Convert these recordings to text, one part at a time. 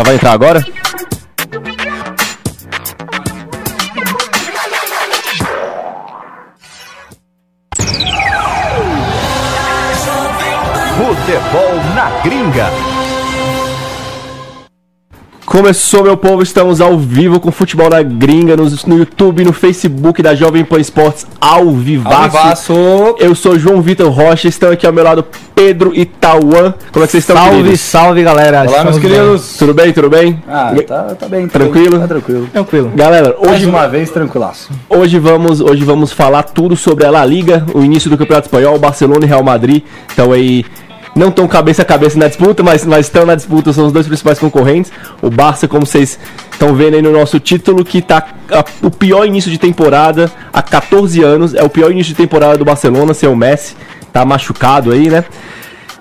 Já vai entrar agora? Começou, meu povo, estamos ao vivo com Futebol na Gringa, no, no YouTube, no Facebook da Jovem Pan Esportes, ao vivaço. Vivaço. Eu sou João Vitor Rocha, estão aqui ao meu lado Pedro e Tauan. Como é que vocês estão, Salve, queridos? salve, galera. Olá, meus queridos. Tudo bem, tudo bem? Ah, tá, tá bem. Tranquilo? Tá tranquilo. Tranquilo. Galera, Mais hoje, uma vez, tranquilaço. hoje, vamos, hoje vamos falar tudo sobre a La Liga, o início do Campeonato Espanhol, Barcelona e Real Madrid. Então aí, não estão cabeça a cabeça na disputa, mas, mas estão na disputa, são os dois principais concorrentes. O Barça, como vocês estão vendo aí no nosso título, que tá a- o pior início de temporada há 14 anos. É o pior início de temporada do Barcelona, sem o Messi. Tá machucado aí, né?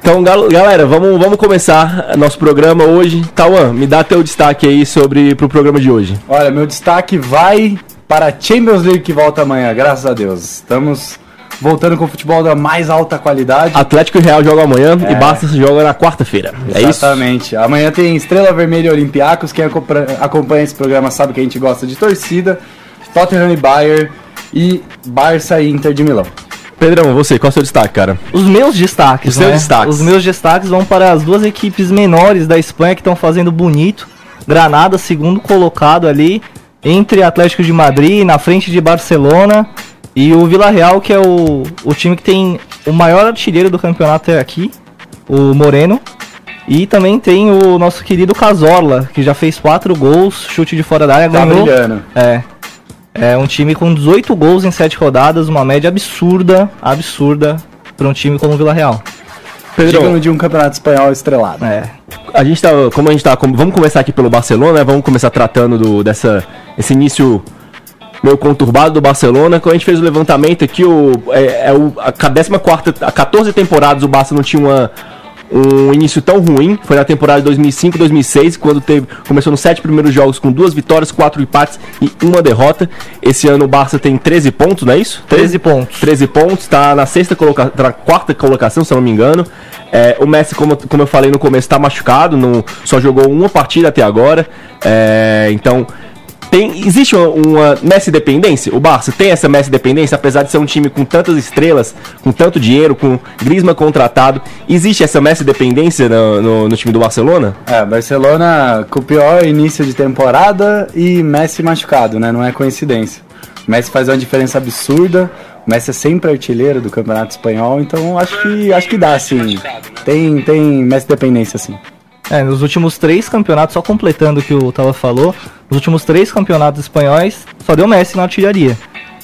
Então, gal- galera, vamos, vamos começar nosso programa hoje. Tauan, me dá teu destaque aí sobre pro programa de hoje. Olha, meu destaque vai para a Champions League que volta amanhã, graças a Deus. Estamos voltando com o futebol da mais alta qualidade. Atlético e Real jogam amanhã e É. Barça joga na quarta-feira. É isso? Exatamente. Amanhã tem Estrela Vermelha e Olympiacos. Quem acompa- acompanha esse programa sabe que a gente gosta de torcida. Tottenham e Bayern e Barça e Inter de Milão. Pedrão, você, qual é o seu destaque, cara? Os meus destaques, Os seus né? destaques. Os meus destaques vão para as duas equipes menores da Espanha que estão fazendo bonito. Granada, segundo colocado ali, entre Atlético de Madrid, na frente de Barcelona. E o Vila Real, que é o, o time que tem o maior artilheiro do campeonato é aqui, o Moreno. E também tem o nosso querido Cazorla, que já fez quatro gols, chute de fora da área, Tá ganhou. brilhando. É. É um time com 18 gols em 7 rodadas, uma média absurda, absurda para um time como o Vila Real. Pedrão, Digno de um campeonato espanhol estrelado. É. a gente tá, como a gente tá, vamos começar aqui pelo Barcelona, né? Vamos começar tratando do, dessa, esse início meio conturbado do Barcelona. Quando a gente fez o levantamento aqui, o, é, é o, a 14 a 14 temporadas o Barça não tinha uma, um início tão ruim. Foi na temporada de 2005, 2006, quando teve, começou nos sete primeiros jogos com duas vitórias, quatro empates e uma derrota. Esse ano o Barça tem 13 pontos, não é isso? 13 pontos. 13 pontos, tá na sexta colocação, na quarta colocação, se eu não me engano. É, o Messi, como, como eu falei no começo, tá machucado, não, só jogou uma partida até agora. É, então, tem, existe uma, uma Messi dependência? O Barça tem essa Messi dependência, apesar de ser um time com tantas estrelas, com tanto dinheiro, com Griezmann contratado. Existe essa Messi dependência no, no, no time do Barcelona? É, Barcelona com o pior início de temporada e Messi machucado, né? Não é coincidência. O Messi faz uma diferença absurda. O Messi é sempre artilheiro do Campeonato Espanhol, então acho que acho que dá, sim. Tem, tem Messi dependência, sim. É, nos últimos três campeonatos, só completando o que o Tava falou, nos últimos três campeonatos espanhóis, só deu Messi na artilharia.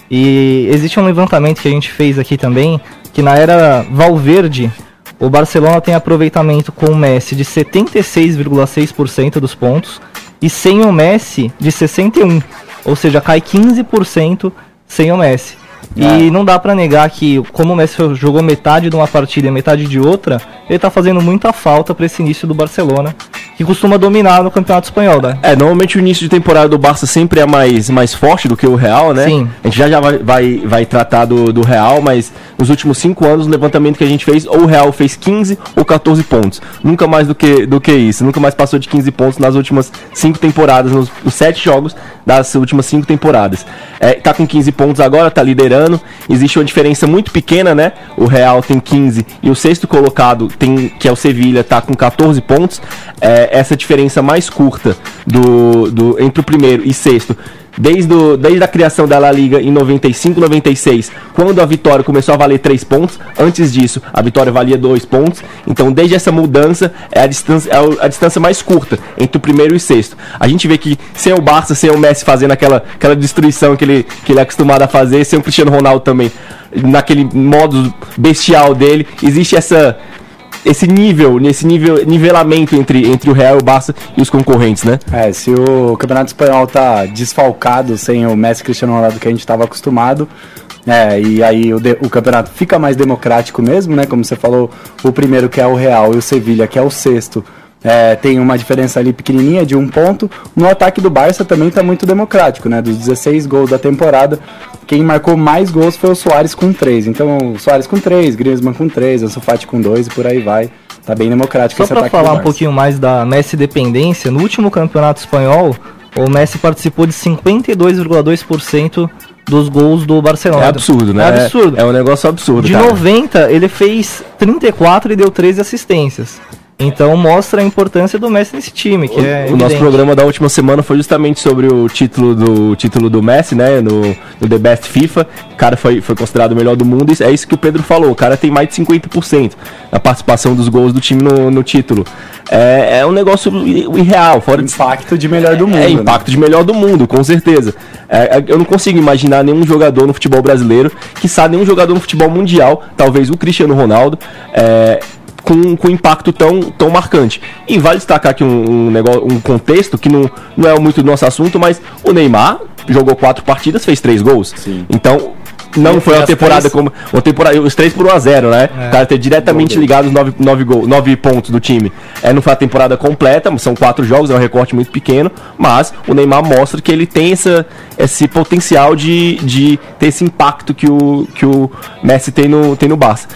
E existe um levantamento que a gente fez aqui também, que na era Valverde, o Barcelona tem aproveitamento com o Messi de 76,6% dos pontos e sem o Messi de 61, ou seja, cai 15% sem o Messi. E não dá pra negar que, como o Messi jogou metade de uma partida e metade de outra, ele tá fazendo muita falta pra esse início do Barcelona. Que costuma dominar no Campeonato Espanhol, né? É, normalmente o início de temporada do Barça sempre é mais, mais forte do que o Real, né? Sim. A gente já, já vai, vai, vai tratar do, do Real, mas nos últimos cinco anos, o levantamento que a gente fez, ou o Real fez 15 ou 14 pontos. Nunca mais do que, do que isso. Nunca mais passou de 15 pontos nas últimas cinco temporadas, nos, nos sete jogos das últimas cinco temporadas. É, tá com 15 pontos agora, tá liderando. Existe uma diferença muito pequena, né? O Real tem 15 e o sexto colocado, tem, que é o Sevilha, tá com 14 pontos. É, essa diferença mais curta do, do, entre o primeiro e sexto desde, o, desde a criação da La Liga em 95, 96, quando a vitória começou a valer 3 pontos. Antes disso, a vitória valia 2 pontos. Então, desde essa mudança, é a distância, é a distância mais curta entre o primeiro e o sexto. A gente vê que sem o Barça, sem o Messi fazendo aquela, aquela destruição que ele, que ele é acostumado a fazer, sem o Cristiano Ronaldo também, naquele modo bestial dele, existe essa esse nível, nesse nível, nivelamento entre, entre o Real, o Barça e os concorrentes, né? É, se o Campeonato Espanhol tá desfalcado sem o Messi Cristiano Ronaldo que a gente estava acostumado, é, e aí o, de, o, campeonato fica mais democrático mesmo, né? Como você falou, o primeiro que é o Real e o Sevilha, que é o sexto, é, tem uma diferença ali pequenininha de um ponto. No ataque do Barça também está muito democrático, né? Dos 16 gols da temporada, quem marcou mais gols foi o Soares com 3. Então, o Soares com 3, Griezmann com 3, Ansu Fati com 2 e por aí vai. Tá bem democrático Só esse para falar do um pouquinho mais da Messi dependência, no último campeonato espanhol, o Messi participou de 52,2% dos gols do Barcelona. É absurdo, né? É absurdo. É, é um negócio absurdo, De cara. 90, ele fez 34 e deu 13 assistências. Então mostra a importância do Messi nesse time, que é o nosso programa da última semana foi justamente sobre o título do o título do Messi, né? No, no The Best FIFA. O cara foi, foi considerado o melhor do mundo. E é isso que o Pedro falou. O cara tem mais de 50% na participação dos gols do time no, no título. É, é um negócio irreal, fora de Impacto de melhor do mundo. é, né? impacto de melhor do mundo, com certeza. É, é, eu não consigo imaginar nenhum jogador no futebol brasileiro, que sabe nenhum jogador no futebol mundial, talvez o Cristiano Ronaldo, é, com, com impacto tão, tão marcante. E vale destacar aqui um, um, negócio, um contexto que não, não é muito do nosso assunto, mas o Neymar jogou quatro partidas, fez três gols. Sim. Então. Não foi uma temporada três- como. Uma temporada, os três por 1 a 0 né? É. O cara ter diretamente Gol dele. ligado os nove, nove, gol, nove pontos do time. É, não foi a temporada completa, são quatro jogos, é um recorte muito pequeno, mas o Neymar mostra que ele tem essa, esse potencial de, de ter esse impacto que o, que o Messi tem no, tem no Barça.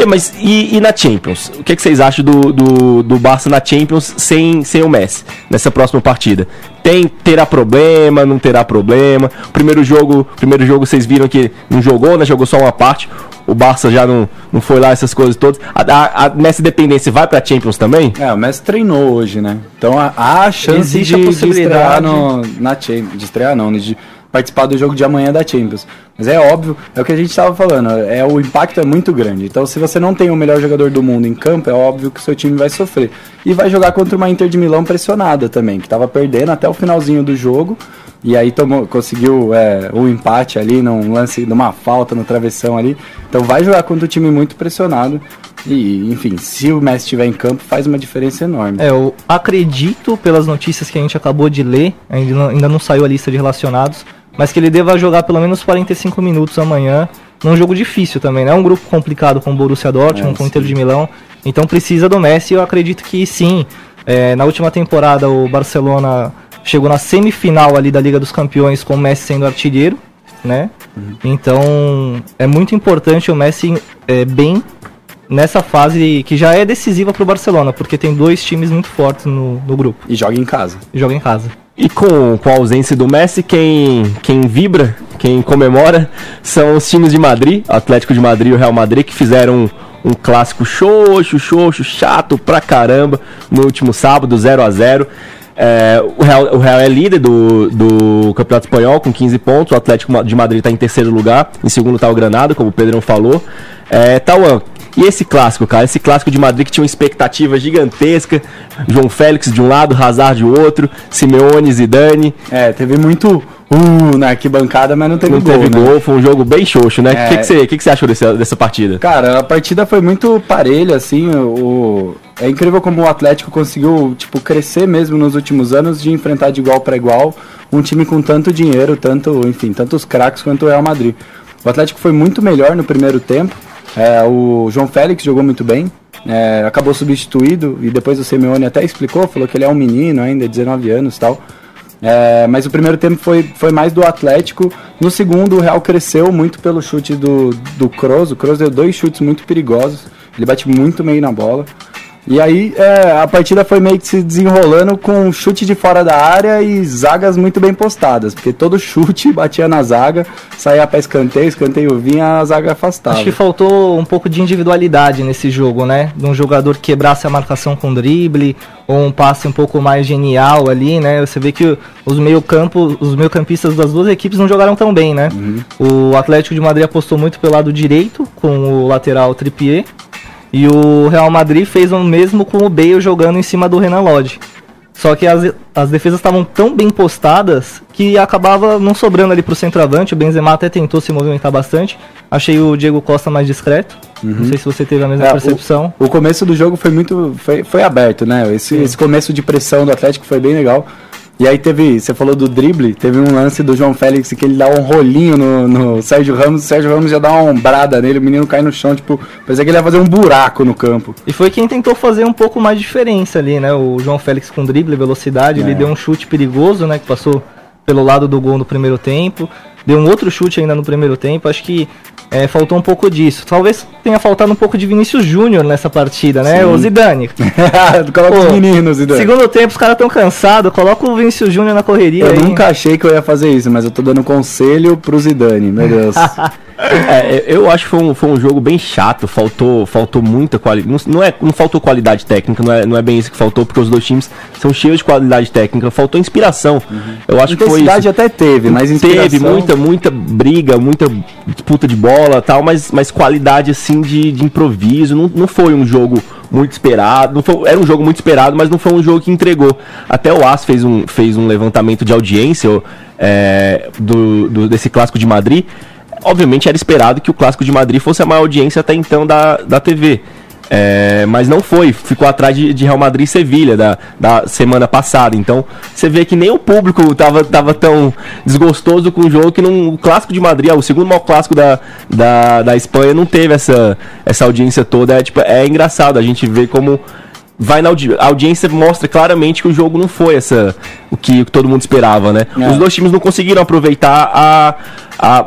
E, mas e, e na Champions? O que, é que vocês acham do, do, do Barça na Champions sem, sem o Messi nessa próxima partida? Tem, terá problema, não terá problema? O primeiro jogo, primeiro jogo vocês viram que não jogou, né? Jogou só uma parte. O Barça já não, não foi lá, essas coisas todas. A, a, a Messi dependência vai pra Champions também? É, o Messi treinou hoje, né? Então há- há a chance Existe de, a de possibilidade. estrear no, na Champions. De estrear não, né? de participar do jogo de amanhã da Champions. Mas é óbvio, é o que a gente estava falando, é o impacto é muito grande. Então se você não tem o melhor jogador do mundo em campo, é óbvio que o seu time vai sofrer. E vai jogar contra uma Inter de Milão pressionada também, que estava perdendo até o finalzinho do jogo. E aí tomou, conseguiu é, o empate ali num lance, numa falta no travessão ali. Então vai jogar contra um time muito pressionado. E, enfim, se o Messi estiver em campo, faz uma diferença enorme. É, eu acredito, pelas notícias que a gente acabou de ler, ainda não, ainda não saiu a lista de relacionados, mas que ele deva jogar pelo menos 45 minutos amanhã, num jogo difícil também, né? É um grupo complicado com o Borussia Dortmund, É, com o Inter de Milão, então precisa do Messi, eu acredito que sim. É, na última temporada o Barcelona chegou na semifinal ali da Liga dos Campeões com o Messi sendo artilheiro, né? Então é muito importante o Messi é, bem nessa fase que já é decisiva para o Barcelona, porque tem dois times muito fortes no, no grupo E joga em casa. e joga em casa. E com, com a ausência do Messi, quem, quem vibra, quem comemora, são os times de Madrid, Atlético de Madrid e o Real Madrid, que fizeram um, um clássico xoxo, xoxo, chato pra caramba no último sábado, 0 a 0 É, o, Real, o Real é líder do, do Campeonato Espanhol com 15 pontos, o Atlético de Madrid está em terceiro lugar, em segundo está o Granada, como o Pedrão falou. É, Tauan, e esse clássico, cara? Esse clássico de Madrid que tinha uma expectativa gigantesca. João Félix de um lado, Hazard de outro, Simeone, Zidane. É, teve muito uh na arquibancada, mas não teve Não gol, teve né? gol, foi um jogo bem xoxo, né? O É. que, que, você, que, que você achou desse, dessa partida? Cara, a partida foi muito parelha, assim, o... É incrível como o Atlético conseguiu, tipo, crescer mesmo nos últimos anos de enfrentar de igual para igual um time com tanto dinheiro, tanto, enfim, tantos craques quanto o Real Madrid. O Atlético foi muito melhor no primeiro tempo, é, o João Félix jogou muito bem, é, acabou substituído e depois o Simeone até explicou, falou que ele é um menino ainda, 19 anos e tal. É, mas o primeiro tempo foi, foi mais do Atlético. No segundo, o Real cresceu muito pelo chute do, do Kroos. O Kroos deu dois chutes muito perigosos. Ele bate muito meio na bola. E aí é, a partida foi meio que se desenrolando com chute de fora da área e zagas muito bem postadas, porque todo chute batia na zaga, saía para escanteio, escanteio vinha, a zaga afastava. Acho que faltou um pouco de individualidade nesse jogo, né? De um jogador que quebrasse a marcação com drible, ou um passe um pouco mais genial ali, né? Você vê que os meio-campo, os meio-campistas das duas equipes não jogaram tão bem, né? Uhum. O Atlético de Madrid apostou muito pelo lado direito, com o lateral Trippier, e o Real Madrid fez o mesmo com o Bale jogando em cima do Renan Lodge. Só que as, as defesas estavam tão bem postadas que acabava não sobrando ali pro centroavante. O Benzema até tentou se movimentar bastante. Achei o Diego Costa mais discreto. Uhum. Não sei se você teve a mesma é, percepção. O, o, começo do jogo foi muito. Foi, foi aberto, né? Esse, esse começo de pressão do Atlético foi bem legal. E aí teve, você falou do drible, teve um lance do João Félix que ele dá um rolinho no, no Sérgio Ramos, o Sérgio Ramos já dá uma ombrada nele, o menino cai no chão, tipo, parecia que ele ia fazer um buraco no campo. E foi quem tentou fazer um pouco mais de diferença ali, né? O João Félix com drible, velocidade, é. ele deu um chute perigoso, né? Que passou pelo lado do gol no primeiro tempo. Deu um outro chute ainda no primeiro tempo. Acho que é, faltou um pouco disso. Talvez tenha faltado um pouco de Vinícius Júnior nessa partida, né? Sim. O Zidane. coloca Pô, os meninos, Zidane. Segundo tempo, os caras estão cansados. Coloca o Vinícius Júnior na correria. Eu aí. nunca achei que eu ia fazer isso, mas eu tô dando conselho pro Zidane, meu Deus. É, eu acho que foi um, foi um jogo bem chato, faltou, faltou muita qualidade. Não, não, é, não faltou qualidade técnica, não é, não é bem isso que faltou, porque os dois times são cheios de qualidade técnica, faltou inspiração. Uhum. Eu acho que foi até teve, mas inspiração... Teve muita, muita briga, muita disputa de bola tal, mas, mas qualidade assim de, de improviso. Não, não foi um jogo muito esperado. Não foi, era um jogo muito esperado, mas não foi um jogo que entregou. Até o AS fez um, fez um levantamento de audiência é, do, do, desse clássico de Madrid obviamente era esperado que o Clássico de Madrid fosse a maior audiência até então da, da TV. É, mas não foi, ficou atrás de, de Real Madrid e Sevilha da, da semana passada. Então você vê que nem o público tava, tava tão desgostoso com o jogo que não, o clássico de Madrid, o segundo maior clássico da, da, da Espanha, não teve essa, essa audiência toda. É, tipo, é engraçado a gente ver como vai na audi a audiência mostra claramente que o jogo não foi essa o que todo mundo esperava, né? É. Os dois times não conseguiram aproveitar a, a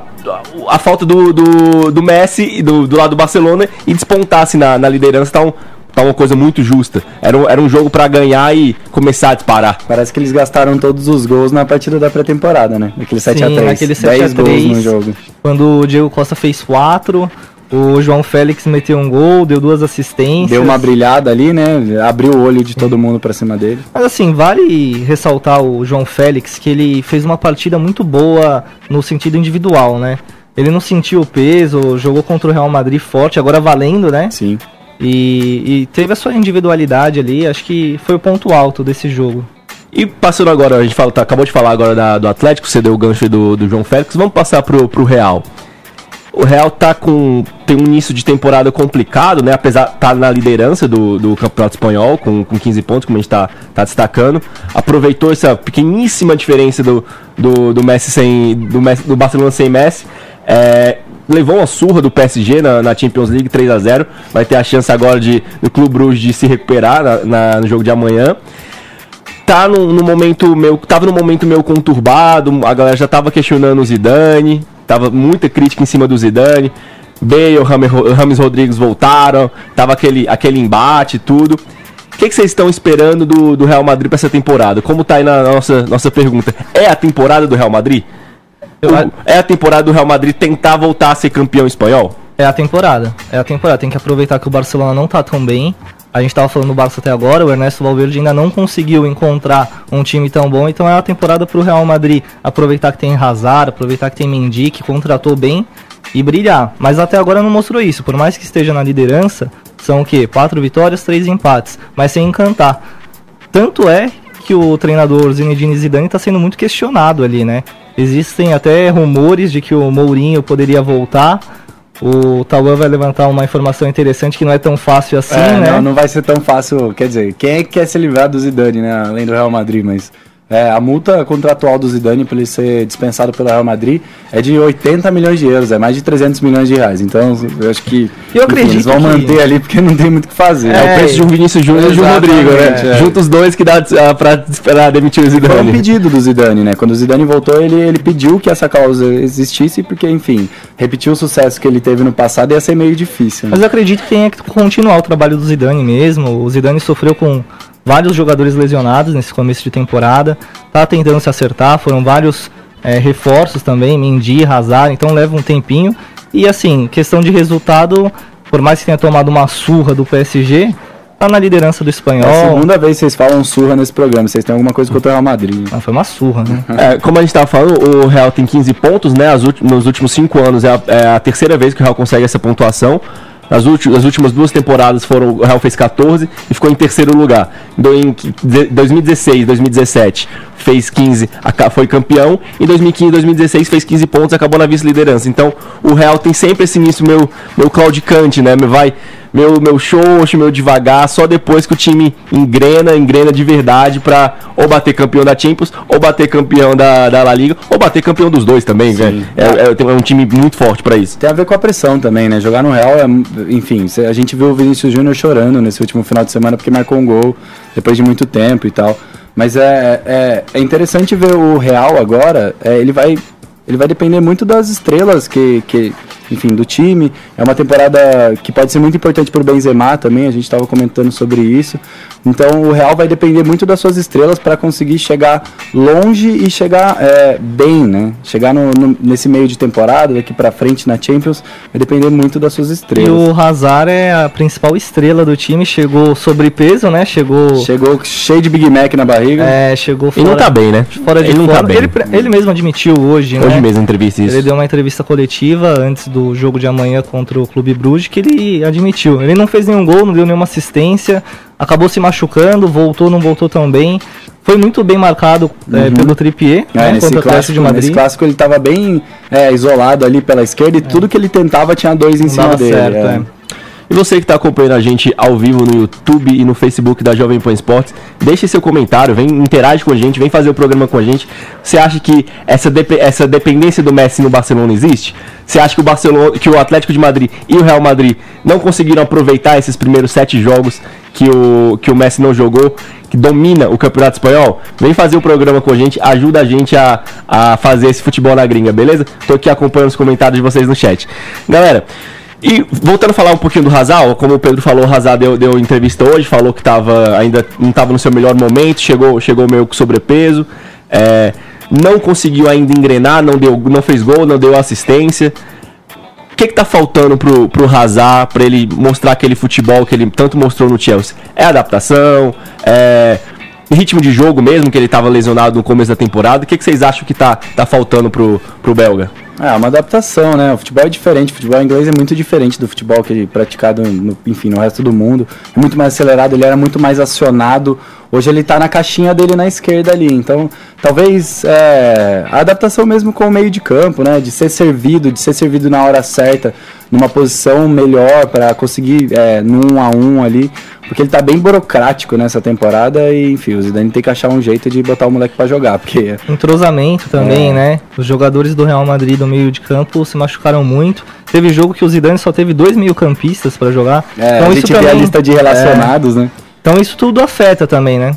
a falta do, do, do Messi do, do lado do Barcelona e despontasse na, na liderança, tá, um, tá uma coisa muito justa. Era um, era um jogo para ganhar e começar a disparar. Parece que eles gastaram todos os gols na partida da pré-temporada, né? Aquele 7x3. Aquele 7x3. no jogo. Quando o Diego Costa fez 4, o João Félix meteu um gol, deu duas assistências. Deu uma brilhada ali, né? Abriu o olho de todo mundo para cima dele. Mas assim, vale ressaltar o João Félix que ele fez uma partida muito boa no sentido individual, né? Ele não sentiu o peso, jogou contra o Real Madrid forte, agora valendo, né? Sim. E, e teve a sua individualidade ali, acho que foi o ponto alto desse jogo. E passando agora, a gente fala, tá, acabou de falar agora da, do Atlético, você deu o gancho do, do João Félix, vamos passar pro, pro Real. O Real tá com tem um início de temporada complicado, né? Apesar de tá na liderança do, do Campeonato Espanhol com, com 15 pontos, como a gente tá, tá destacando. Aproveitou essa pequeníssima diferença do, do, do Messi sem do, Messi, do Barcelona sem Messi. É, levou uma surra do PSG na, na, Champions League 3 a 0 Vai ter a chance agora de, do Clube Bruges de se recuperar na, na, no jogo de amanhã. Tá no, no momento meu, tava no momento meio conturbado, a galera já tava questionando o Zidane, Tava muita crítica em cima do Zidane. Bale, Rames Rodrigues voltaram, tava aquele, aquele embate e tudo. O que, que, vocês estão esperando do, do Real Madrid para essa temporada? Como tá aí na nossa, nossa pergunta? É a temporada do Real Madrid? O, é a temporada do Real Madrid tentar voltar a ser campeão espanhol? É a temporada. É a temporada. Tem que aproveitar que o Barcelona não tá tão bem. A gente tava falando do Barça até agora, o Ernesto Valverde ainda não conseguiu encontrar um time tão bom, então é a temporada pro Real Madrid aproveitar que tem Hazard, aproveitar que tem Mendy, que contratou bem e brilhar. Mas até agora não mostrou isso, por mais que esteja na liderança, são o quê? Quatro vitórias, três empates, mas sem encantar. Tanto é que o treinador Zinedine Zidane está sendo muito questionado ali, né? Existem até rumores de que o Mourinho poderia voltar, o Tauan vai levantar uma informação interessante que não é tão fácil assim, é, né? Não, não vai ser tão fácil. Quer dizer, quem é que quer se livrar do Zidane, né? Além do Real Madrid, mas É, a multa contratual do Zidane para ele ser dispensado pelo Real Madrid é de 80 milhões de euros, é mais de 300 milhões de reais. Então, eu acho que Eu acredito eles vão que- manter ali porque não tem muito o que fazer. É, o preço de um Vinícius Júnior e de um Rodrigo, né? é. Juntos os dois que dá ah, pra esperar demitir o Foi um Zidane. pedido do Zidane, né? Quando o Zidane voltou, ele, ele pediu que essa causa existisse, porque, enfim, repetir o sucesso que ele teve no passado ia ser meio difícil. né? Mas eu acredito que tenha que continuar o trabalho do Zidane mesmo. O Zidane sofreu com vários jogadores lesionados nesse começo de temporada. Tá tentando se acertar, foram vários é, reforços também, Mendy, Hazard, então leva um tempinho. E assim, questão de resultado, por mais que tenha tomado uma surra do PSG, tá na liderança do É a espanhol. segunda vez que vocês falam surra nesse programa. Vocês têm alguma coisa contra o Real Madrid. Ah, foi uma surra, né? É, como a gente tava falando, o Real tem 15 pontos, né? Nos últimos 5 anos é a, é a terceira vez que o Real consegue essa pontuação. As últimas duas temporadas foram o Real fez 14 e ficou em terceiro lugar. Do- Em qui- de- 2016, 2017 fez 15, aca- foi campeão. Em 2015, 2016 fez 15 pontos, acabou na vice-liderança. Então o Real tem sempre esse início meio, meio claudicante, né? Vai meu, meu xoxo, meu devagar, só depois que o time engrena, engrena de verdade pra ou bater campeão da Champions, ou bater campeão da, da La Liga, ou bater campeão dos dois também, velho. É, é, tem- é um time muito forte pra isso. Tem a ver com a pressão também, né? Jogar no Real é. Enfim, a gente viu o Vinícius Júnior chorando nesse último final de semana porque marcou um gol depois de muito tempo e tal. Mas é, é, é interessante ver o Real agora. é, ele vai. Ele vai depender muito das estrelas que, que, enfim, do time. É uma temporada que pode ser muito importante para o Benzema também. A gente estava comentando sobre isso. Então o Real vai depender muito das suas estrelas para conseguir chegar longe e chegar é, bem, né? Chegar no, no- nesse meio de temporada, daqui para frente na Champions, vai depender muito das suas E estrelas. o Hazard é a principal estrela do time, chegou sobrepeso, né? Chegou. Chegou cheio de Big Mac na barriga. É, chegou Ele fora. não tá bem, né? Fora de ele não tá bem. ele, ele mesmo admitiu hoje, Hoje né? mesmo, em entrevista isso. Ele deu uma entrevista coletiva antes do jogo de amanhã contra o Clube Bruges que ele admitiu. Ele não fez nenhum gol, não deu nenhuma assistência, acabou se machucando, voltou, não voltou tão bem. Foi muito bem marcado é, pelo Trippier É, né, contra o Atlético de Madrid. nesse clássico ele tava bem é, isolado ali pela esquerda e tudo que ele tentava tinha dois em Não cima dele. certo, é. é. E você que está acompanhando a gente ao vivo no YouTube e no Facebook da Jovem Pan Esportes, deixe seu comentário, vem interage com a gente, vem fazer o programa com a gente. Você acha que essa, depe- essa dependência do Messi no Barcelona existe? Você acha que o Barcelona, que o Atlético de Madrid e o Real Madrid não conseguiram aproveitar esses primeiros sete jogos que o, que o Messi não jogou, que domina o Campeonato Espanhol? Vem fazer o programa com a gente, ajuda a gente a, a fazer esse futebol na gringa, beleza? Tô aqui acompanhando os comentários de vocês no chat. Galera, e voltando a falar um pouquinho do Hazard, como o Pedro falou, o Hazard deu, deu entrevista hoje, falou que tava, ainda não estava no seu melhor momento, chegou, chegou meio com sobrepeso, é, não conseguiu ainda engrenar, não, deu, não fez gol, não deu assistência. O que, que tá faltando pro, pro Hazard para ele mostrar aquele futebol que ele tanto mostrou no Chelsea? É adaptação? É ritmo de jogo mesmo, que ele estava lesionado no começo da temporada? O que, que vocês acham que tá, tá faltando pro, pro belga? É, uma adaptação, né? O futebol é diferente, o futebol inglês é muito diferente do futebol que ele praticado, no, enfim, no resto do mundo. É muito mais acelerado, ele era muito mais acionado. Hoje ele tá na caixinha dele na esquerda ali. Então, talvez é, a adaptação mesmo com o meio de campo, né? De ser servido, de ser servido na hora certa, numa posição melhor para conseguir é, no um a um ali. Porque ele tá bem burocrático nessa temporada e, enfim, o Zidane tem que achar um jeito de botar o moleque para jogar, porque Entrosamento também, É. né? Os jogadores do Real Madrid do meio de campo se machucaram muito. Teve jogo que o Zidane só teve dois meio campistas para jogar. é, a gente vê a lista de relacionados, né? Então isso tudo afeta também, né?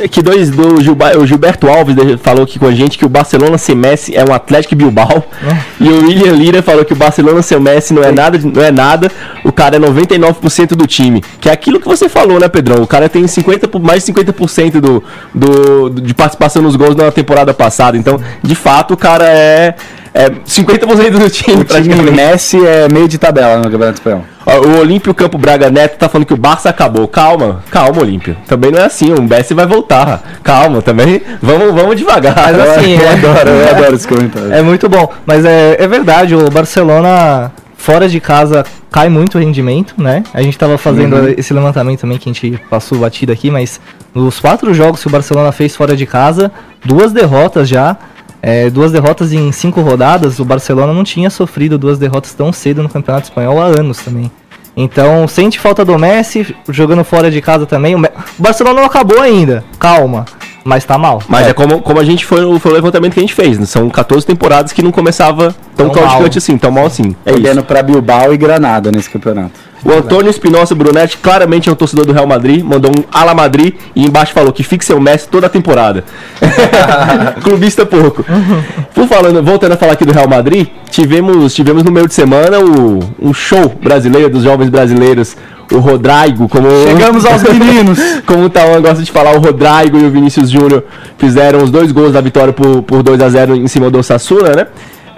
É que dois do Gilberto Alves falou aqui com a gente que o Barcelona sem Messi é um Atlético Bilbao. E o William Lira falou que o Barcelona sem Messi não é nada, não é nada. O cara é 99% do time. Que é aquilo que você falou, né, Pedrão? O cara tem 50 por- mais de 50% do, do, do- de participação nos gols na temporada passada. Então, de fato, o cara é, é 50% do time, O time. Messi é meio de tabela no Campeonato Espanhol. O Olímpio Campo Braga Neto tá falando que o Barça acabou. Calma, calma, Olímpio. Também não é assim, o Messi vai voltar. Calma, também. Vamos, vamos devagar. Mas assim, eu é- adoro, eu adoro esse comentário. É muito bom. Mas é, é verdade, o Barcelona fora de casa cai muito o rendimento, né? A gente tava fazendo Uhum. esse levantamento também que a gente passou batido aqui, mas nos quatro jogos que o Barcelona fez fora de casa, duas derrotas já. É, duas derrotas em cinco rodadas, o Barcelona não tinha sofrido duas derrotas tão cedo no Campeonato Espanhol há anos também. Então, sente falta do Messi, jogando fora de casa também. O, Me- o Barcelona não acabou ainda, calma. mas tá mal. Mas é, como, como a gente foi, foi o levantamento que a gente fez. Né? São 14 temporadas que não começava tão, Tão claudicante assim, tão mal assim. É isso. Perdendo pra Bilbao e Granada nesse campeonato. O Antônio Espinosa Brunetti claramente é um torcedor do Real Madrid, mandou um Ala Madrid e embaixo falou que fique seu Messi toda a temporada. Clubista pouco. Por falando, voltando a falar aqui do Real Madrid, tivemos, tivemos no meio de semana o, um show brasileiro dos jovens brasileiros. O Rodrigo, como. Chegamos aos meninos. como o Tawan gosta de falar, o Rodrigo e o Vinícius Júnior fizeram os dois gols da vitória por, por 2 a 0 em cima do Osasuna, né?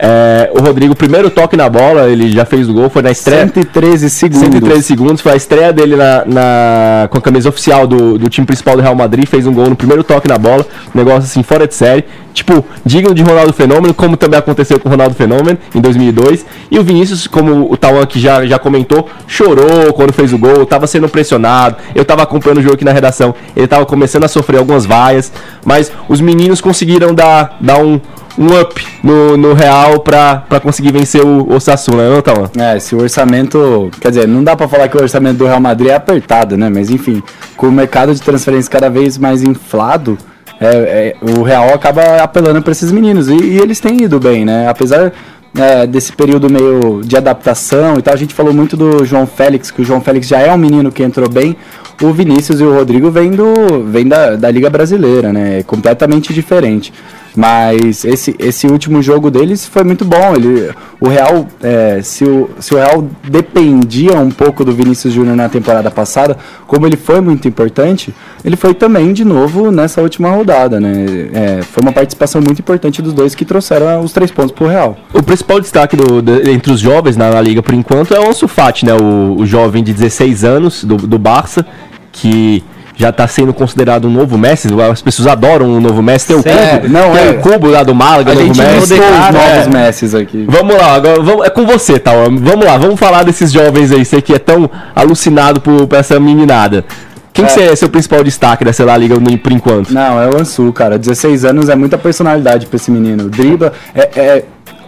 É, o Rodrigo, primeiro toque na bola, ele já fez o gol, foi na estreia. 113 segundos. 113 segundos, foi a estreia dele na, na- com a camisa oficial do, do time principal do Real Madrid, fez um gol no primeiro toque na bola, um negócio assim, fora de série. Tipo, digno de Ronaldo Fenômeno, como também aconteceu com o Ronaldo Fenômeno em 2002. E o Vinícius, como o Tawan aqui já, já comentou, chorou quando fez o gol, tava sendo pressionado. Eu tava acompanhando o jogo aqui na redação, ele tava começando a sofrer algumas vaias, mas os meninos conseguiram dar, dar um, um up no, no Real pra, pra conseguir vencer o Osasuna, não, Tawan? É, se o orçamento. Quer dizer, não dá pra falar que o orçamento do Real Madrid é apertado, né? Mas enfim, com o mercado de transferência cada vez mais inflado, é, é, o Real acaba apelando pra esses meninos. E, e eles têm ido bem, né? Apesar é, desse período meio de adaptação e tal, a gente falou muito do João Félix, que o João Félix já é um menino que entrou bem. O Vinícius e o Rodrigo vêm, do, vêm da, da Liga Brasileira, né? É completamente diferente. Mas esse, esse último jogo deles foi muito bom. Ele, o Real, é, se, o, se o Real dependia um pouco do Vinícius Júnior na temporada passada, como ele foi muito importante, ele foi também de novo nessa última rodada, né? É, foi uma participação muito importante dos dois que trouxeram os três pontos pro Real. O principal destaque do- entre os jovens na, na liga por enquanto é o Ansu Fati, né? O, o jovem de 16 anos do, do Barça, que já está sendo considerado um novo Messi. As pessoas adoram o novo Messi. Tem o É, cubo, não, tem é. o cubo lá do Málaga, A novo gente Messi. listou os É. novos Messis aqui. Vamos lá, agora vamos- é com você, Tal. Vamos lá, vamos falar desses jovens aí. Você que é tão alucinado por, por essa meninada. Quem É. que é seu principal destaque dessa La Liga por enquanto? Não, é o Ansu, cara. 16 anos é muita personalidade pra esse menino. Dribla. É, é-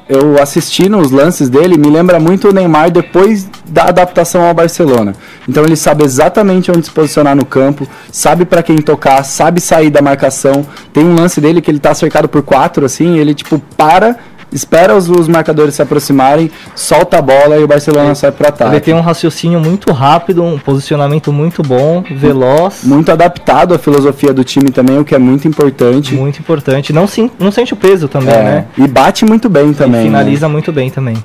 eu assistindo os lances dele, me lembra muito o Neymar depois da adaptação ao Barcelona. Então ele sabe exatamente onde se posicionar no campo, sabe pra quem tocar, sabe sair da marcação. Tem um lance dele que ele tá cercado por quatro, assim, ele tipo para. Espera os, os marcadores se aproximarem, solta a bola e o Barcelona sai pro ataque. Ele tem um raciocínio muito rápido, um posicionamento muito bom, veloz, Muito adaptado à filosofia do time também, o que é muito importante. muito importante. Não, sim, não sente o peso também, É, né? E bate muito bem também. e né? finaliza muito bem também.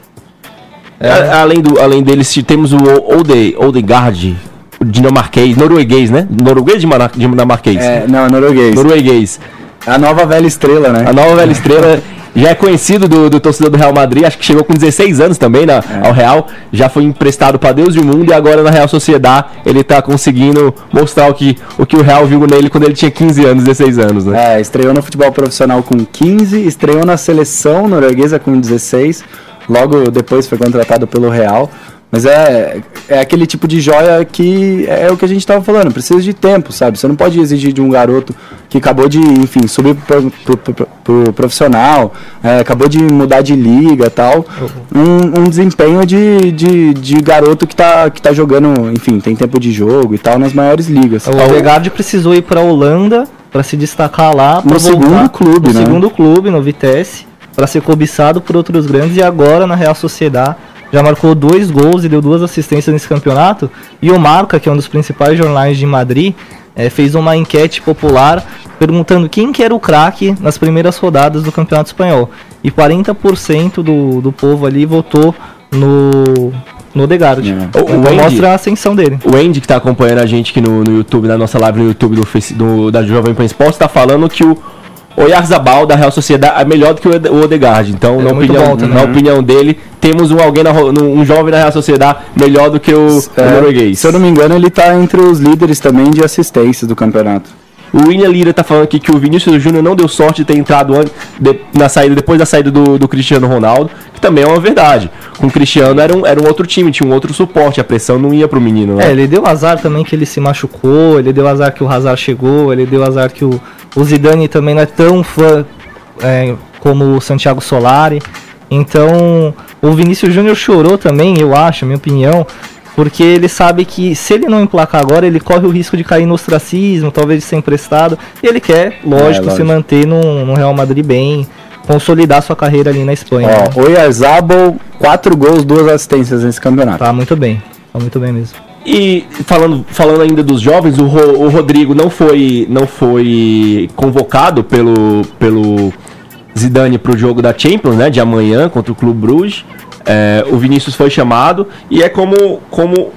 A- Além, do, além deles, se- temos o Ode, Odegaard, o dinamarquês, norueguês, né? Norueguês dinamarquês? É, não, é norueguês. Norueguês. A nova velha estrela, né? A nova velha estrela já é conhecido do, do torcedor do Real Madrid, acho que chegou com 16 anos também na, É. ao Real, já foi emprestado para Deus e o mundo e agora na Real Sociedade ele tá conseguindo mostrar o que o, que o Real viu nele quando ele tinha 15 anos, 16 anos, né? É, estreou no futebol profissional com 15, estreou na seleção norueguesa com 16, logo depois foi contratado pelo Real. Mas é, é aquele tipo de joia que é o que a gente estava falando, precisa de tempo, sabe? Você não pode exigir de um garoto que acabou de, enfim, subir pro, pro, pro- pro profissional, é, acabou de mudar de liga e tal, um, um desempenho de, de, de garoto que tá, que tá jogando, enfim, tem tempo de jogo e tal, nas maiores ligas. O Odegaard precisou ir para a Holanda para se destacar lá, No segundo clube, no né? segundo clube, no Vitesse, para ser cobiçado por outros grandes e agora na Real Sociedade já marcou dois gols e deu duas assistências nesse campeonato. E o Marca, que é um dos principais jornais de Madrid, eh, fez uma enquete popular perguntando quem que era o craque nas primeiras rodadas do Campeonato Espanhol. E 40% do, do povo ali votou no, no Odegaard. É. O- o Então Andy- mostra a ascensão dele. O Andy, que tá acompanhando a gente aqui no, no YouTube, na nossa live no YouTube do, do- da Jovem Pan Esportes, tá falando que o Oyarzabal da Real Sociedade é melhor do que o Ode- o Odegaard. Então, É na, opinião, bom na opinião dele, temos um, alguém na um jovem da Real Sociedade melhor do que o, o É, norueguês. Se eu não me engano, ele tá entre os líderes também de assistências do campeonato. O William Lira tá falando aqui que o Vinícius Júnior não deu sorte de ter entrado de- na saída, depois da saída do, do Cristiano Ronaldo, que também é uma verdade. Com o Cristiano era um, era um outro time, tinha um outro suporte, a pressão não ia pro menino, né? É, ele deu azar também que ele se machucou, ele deu azar que o Hazard chegou, ele deu azar que o, o Zidane também não é tão fã é, como o Santiago Solari. Então, o Vinícius Júnior chorou também, eu acho, minha opinião, Porque ele sabe que se ele não emplacar agora, ele corre o risco de cair no ostracismo, talvez de ser emprestado. E ele quer, lógico, É, se lógico. manter no, no Real Madrid bem, consolidar sua carreira ali na Espanha. né? Ó, Oyarzabal, 4 gols, 2 assistências nesse campeonato. Tá muito bem, tá muito bem mesmo. E falando, falando ainda dos jovens, o, Ro- o Rodrigo não foi, não foi convocado pelo, pelo Zidane para o jogo da Champions, né, de amanhã contra o Clube Bruges. É, o Vinícius foi chamado e é como, como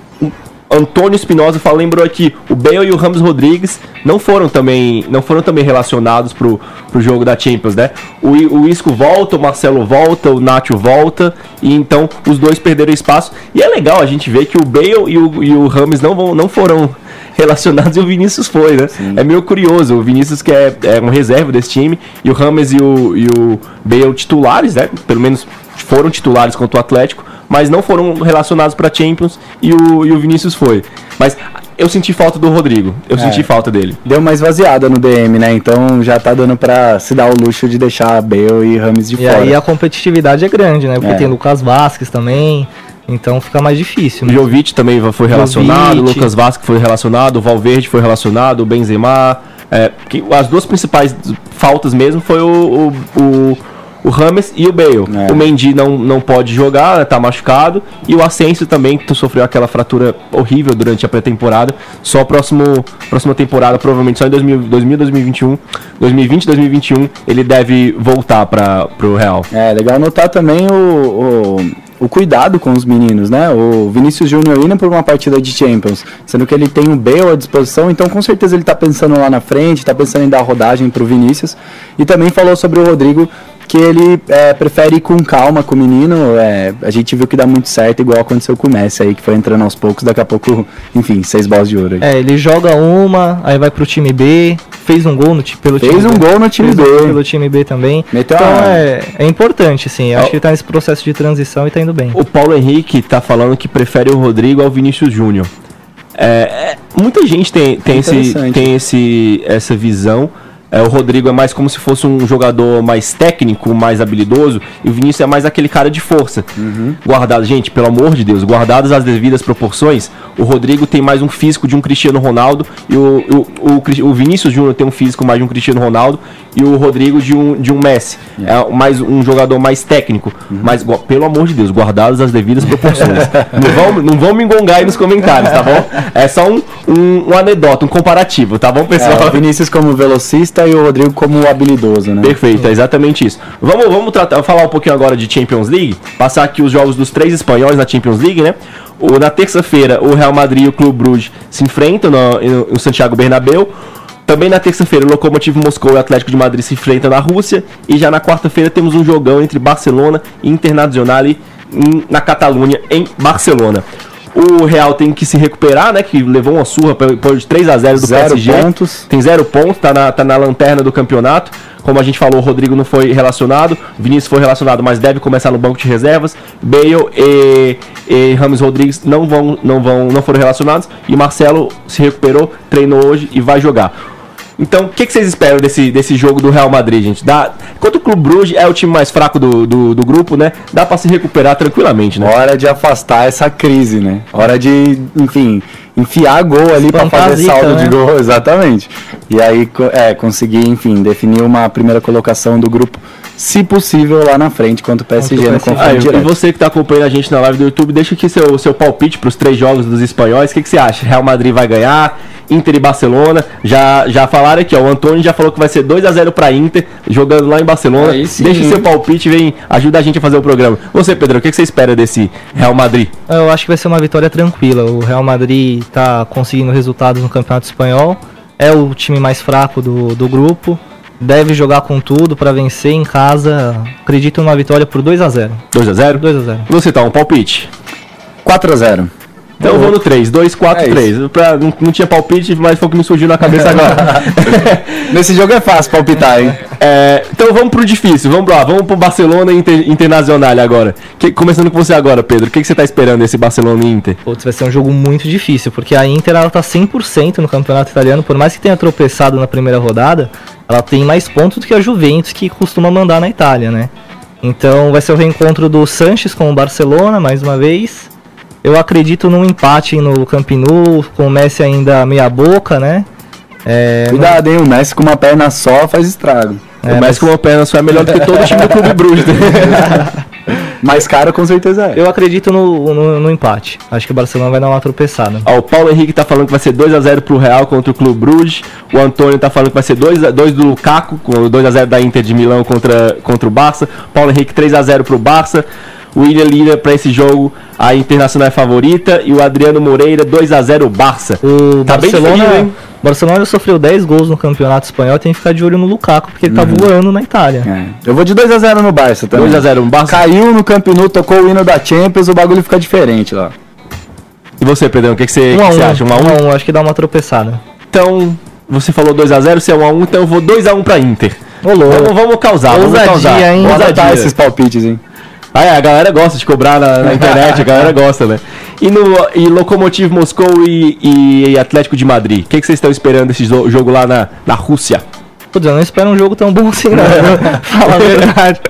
Antônio Espinosa fala, lembrou aqui, o Bale e o Ramos Rodrigues não foram também, não foram também relacionados pro, pro jogo da Champions, né? O, o Isco volta, o Marcelo volta, o Nacho volta, e então os dois perderam espaço. E é legal a gente ver que o Bale e o, e o Rames não, vão, não foram relacionados e o Vinícius foi, né? É meio curioso, o Vinícius que é, é um reserva desse time, e o Rames e o, e o Bale titulares, né? Pelo menos foram titulares contra o Atlético, mas não foram relacionados para Champions e o, e o Vinícius foi. Mas eu senti falta do Rodrigo, eu senti falta dele. Deu uma esvaziada no DM, né? Então já tá dando pra se dar o luxo de deixar Bale e Rames de E fora. aí a competitividade é grande, né? Porque É. tem Lucas Vasquez também, então fica mais difícil. O Né? Jovic também foi relacionado, o Jovic. Lucas Vasco foi relacionado, o Valverde foi relacionado, o Benzema. É, que as duas principais faltas mesmo foi o, o, o, o Rames e o Bale. É. O Mendy não, não pode jogar, né, tá machucado. E o Asensio também que sofreu aquela fratura horrível durante a pré-temporada. Só próximo, próxima temporada, provavelmente só em 2000, 2000 2021, 2020, 2021, ele deve voltar para o Real. É, legal notar também o, o, o cuidado com os meninos, né? O Vinícius Júnior indo por uma partida de Champions, sendo que ele tem o Bale à disposição, então com certeza ele tá pensando lá na frente, tá pensando em dar rodagem pro Vinícius. E também falou sobre o Rodrigo que ele é, prefere ir com calma com o menino. é, a gente viu que dá muito certo, igual aconteceu com o Messi aí, que foi entrando aos poucos, daqui a pouco, enfim, seis bolas de ouro. aí. É, ele joga uma, aí vai pro time B, fez um gol no, pelo Fez time um B. gol no time Fez um B. gol pelo time B também. Meteu então uma- é, é importante, sim. Eu Ó. acho que ele tá nesse processo de transição e tá indo bem. O Paulo Henrique tá falando que prefere o Rodrigo ao Vinícius Júnior. É, é, muita gente tem, tem, esse, Interessante. tem esse, essa visão. É, o Rodrigo é mais como se fosse um jogador mais técnico, mais habilidoso, e o Vinícius é mais aquele cara de força. Guardado, gente, pelo amor de Deus, guardadas as devidas proporções, o Rodrigo tem mais um físico de um Cristiano Ronaldo, e o, o, o, o Vinícius Júnior tem um físico mais de um Cristiano Ronaldo, e o Rodrigo de um, de um Messi. É mais um jogador mais técnico. Mas, gua- pelo amor de Deus, guardadas as devidas proporções. não, vão, não vão me engongar aí nos comentários, tá bom? É só um, um, um anedota, um comparativo, tá bom, É, pessoal? o Vinícius como velocista e o Rodrigo como habilidoso, né? Perfeito, é exatamente isso. Vamos, vamos tratar, falar um pouquinho agora de Champions League, passar aqui os jogos dos três espanhóis na Champions League, né? O, na terça-feira, o Real Madrid e o Clube Bruges se enfrentam no, no- Santiago Bernabéu. Também na terça-feira, o Lokomotiv Moscou e o Atlético de Madrid se enfrentam na Rússia. E já na quarta-feira temos um jogão entre Barcelona e Internacional na Catalunha, em Barcelona. O Real tem que se recuperar, né? Que levou uma surra por de 3 a 0 do Zero PSG. pontos. Tem zero pontos, tá na, tá na lanterna do campeonato. Como a gente falou, o Rodrigo não foi relacionado, Vinícius foi relacionado, mas deve começar no banco de reservas. Bale e, e Rames Rodrigues não vão, não vão, não foram relacionados. E Marcelo se recuperou, treinou hoje e vai jogar. Então, o que, que vocês esperam desse, desse jogo do Real Madrid, gente? Dá, enquanto o Clube Bruges é o time mais fraco do, do, do grupo, né? Dá pra se recuperar tranquilamente, né? Hora de afastar essa crise, né? Hora de, enfim, enfiar gol ali pra Espantar a fazer saldo né? de gol, exatamente. E aí, é, conseguir, enfim, definir uma primeira colocação do grupo, se possível, lá na frente, contra o PSG no confronto Ah, e você que tá acompanhando a gente na live do YouTube, deixa aqui seu, seu palpite pros três jogos dos espanhóis. O que, que você acha? Real Madrid vai ganhar? Inter e Barcelona. Já, já falaram aqui, ó. O Antônio já falou que vai ser 2 a 0 pra Inter, jogando lá em Barcelona. Hein? seu palpite, vem, ajuda a gente a fazer o programa. Você, Pedro, o que, que você espera desse Real Madrid? Eu acho que vai ser uma vitória tranquila. O Real Madrid tá conseguindo resultados no Campeonato Espanhol. É o time mais fraco do, do grupo. Deve jogar com tudo para vencer em casa. Acredito numa vitória por 2 a 0 2 a 0 2 a 0 Você tá, um palpite? 4 a 0 Então eu vou no 3, 2, 4, É 3. Pra, não, não tinha palpite, mas foi o que me surgiu na cabeça agora. Nesse jogo é fácil palpitar, hein? É, então vamos pro difícil, vamos lá, vamos pro Barcelona e Inter, Internacional agora. Que- começando com você agora, Pedro, o que, que você tá esperando desse Barcelona e Inter? Putz, vai ser um jogo muito difícil, porque a Inter ela tá 100% no campeonato italiano, por mais que tenha tropeçado na primeira rodada, ela tem mais pontos do que a Juventus, que costuma mandar na Itália, né? Então vai ser o reencontro do Sanches com o Barcelona, mais uma vez. Eu acredito num empate no Camp Nou, com o Messi ainda meia boca, né? É, Cuidado, hein? O Messi com uma perna só faz estrago. o Messi com uma perna só é melhor do que todo o time do Clube Bruges. né? Mais caro com certeza é. Eu acredito no, no, no empate. Acho que o Barcelona vai dar uma tropeçada. Ó, o Paulo Henrique tá falando que vai ser 2x0 pro Real contra o Clube Bruges. O Antônio tá falando que vai ser 2x2 do Lukaku, com o 2x0 da Inter de Milão contra, contra o Barça. Paulo Henrique 3x0 pro Barça. O William Lira pra esse jogo, a Internacional é favorita. E o Adriano Moreira 2x0 Barça. O Tá bem Barcelona, frio, hein? Barcelona sofreu 10 gols no campeonato espanhol, tem que ficar de olho no Lukaku, porque ele tá Uhum. voando na Itália. É. Eu vou de 2x0 no Barça também. 2x0 no Barça. Caiu no Camp Nou, tocou o hino da Champions, o bagulho fica diferente lá. E você, Pedrão, o que, que você, 1 a que 1, você acha? 1x1? 1 a 1, acho que dá uma tropeçada. Então, você falou 2x0, você é 1x1, então eu vou 2x1 pra Inter. Ô, louco. Vamos, vamos causar, vamos Ousadia, causar. hein? Ousadia. adotar esses palpites, hein? Ah, é, a galera gosta de cobrar na, na internet, a galera gosta, né? E no e Lokomotiv Moscou e, e Atlético de Madrid, o que, que vocês estão esperando desse jogo lá na, na Rússia? Putz, eu não espero um jogo tão bom assim, não. Fala a verdade.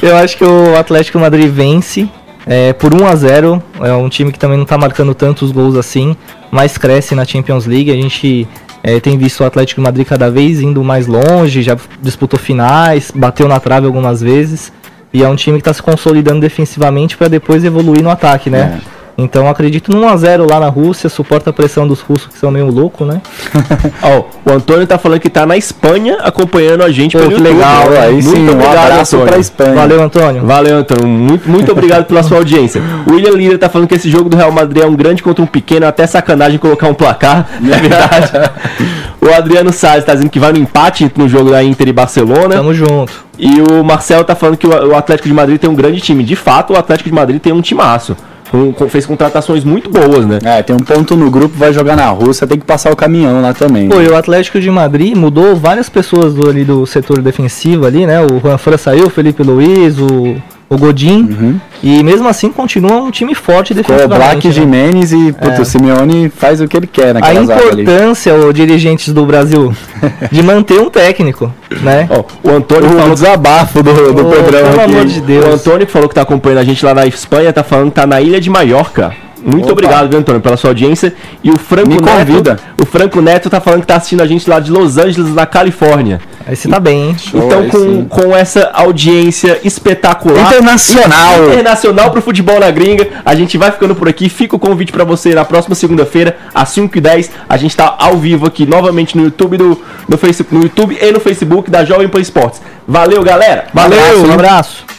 Eu acho que o Atlético Madrid vence é, por 1 a 0 É um time que também não tá marcando tantos gols assim, mas cresce na Champions League. A gente é, tem visto o Atlético Madrid cada vez indo mais longe, já disputou finais, bateu na trave algumas vezes. E é um time que está se consolidando defensivamente para depois evoluir no ataque, né? Então acredito num 1x0 lá na Rússia, suporta a pressão dos russos que são meio loucos, né? Ó, o Antônio tá falando que tá na Espanha acompanhando a gente pelo que YouTube. legal, Ó, aí Muito sim, um obrigado, abraço Antônio. pra Espanha. Valeu, Antônio. Valeu, Antônio. Muito, muito obrigado pela sua audiência. O William Lira tá falando que esse jogo do Real Madrid é um grande contra um pequeno, até sacanagem colocar um placar. É verdade. o Adriano Salles tá dizendo que vai no empate no jogo da Inter e Barcelona. Tamo junto. E o Marcelo tá falando que o o Atlético de Madrid tem um grande time. De fato, o Atlético de Madrid tem um timaço. Com- com- fez contratações muito boas, né? É, tem um ponto no grupo, vai jogar na Rússia, tem que passar o caminhão lá também. Pô, e o Atlético de Madrid mudou várias pessoas do, ali do setor defensivo ali, né? O Juan Fran saiu, o Felipe Luiz, o, o Godin. E mesmo assim continua um time forte Com o defensivamente. Black né? Jimenez e puto, o Simeone faz o que ele quer A naquela ali. importância, os dirigentes do Brasil, de manter um técnico, né? Ó, o Antônio O falou desabafo do, do Pedrão pelo aqui. amor de Deus. O Antônio que falou que tá acompanhando a gente lá na Espanha, tá falando que tá na ilha de Maiorca. Muito Opa. obrigado, viu, Antônio, pela sua audiência. E o Franco Me Neto. convida. O Franco Neto tá falando que tá assistindo a gente lá de Los Angeles, na Califórnia. Aí você tá bem, hein? então, com, com essa audiência espetacular. Internacional. Internacional pro futebol na gringa. A gente vai ficando por aqui. Fica o convite pra você na próxima segunda-feira, às 5h10. A gente tá ao vivo aqui novamente no YouTube, do, no, Facebook, no YouTube e no Facebook da Jovem Pan Esportes. Valeu, galera! Valeu, um abraço.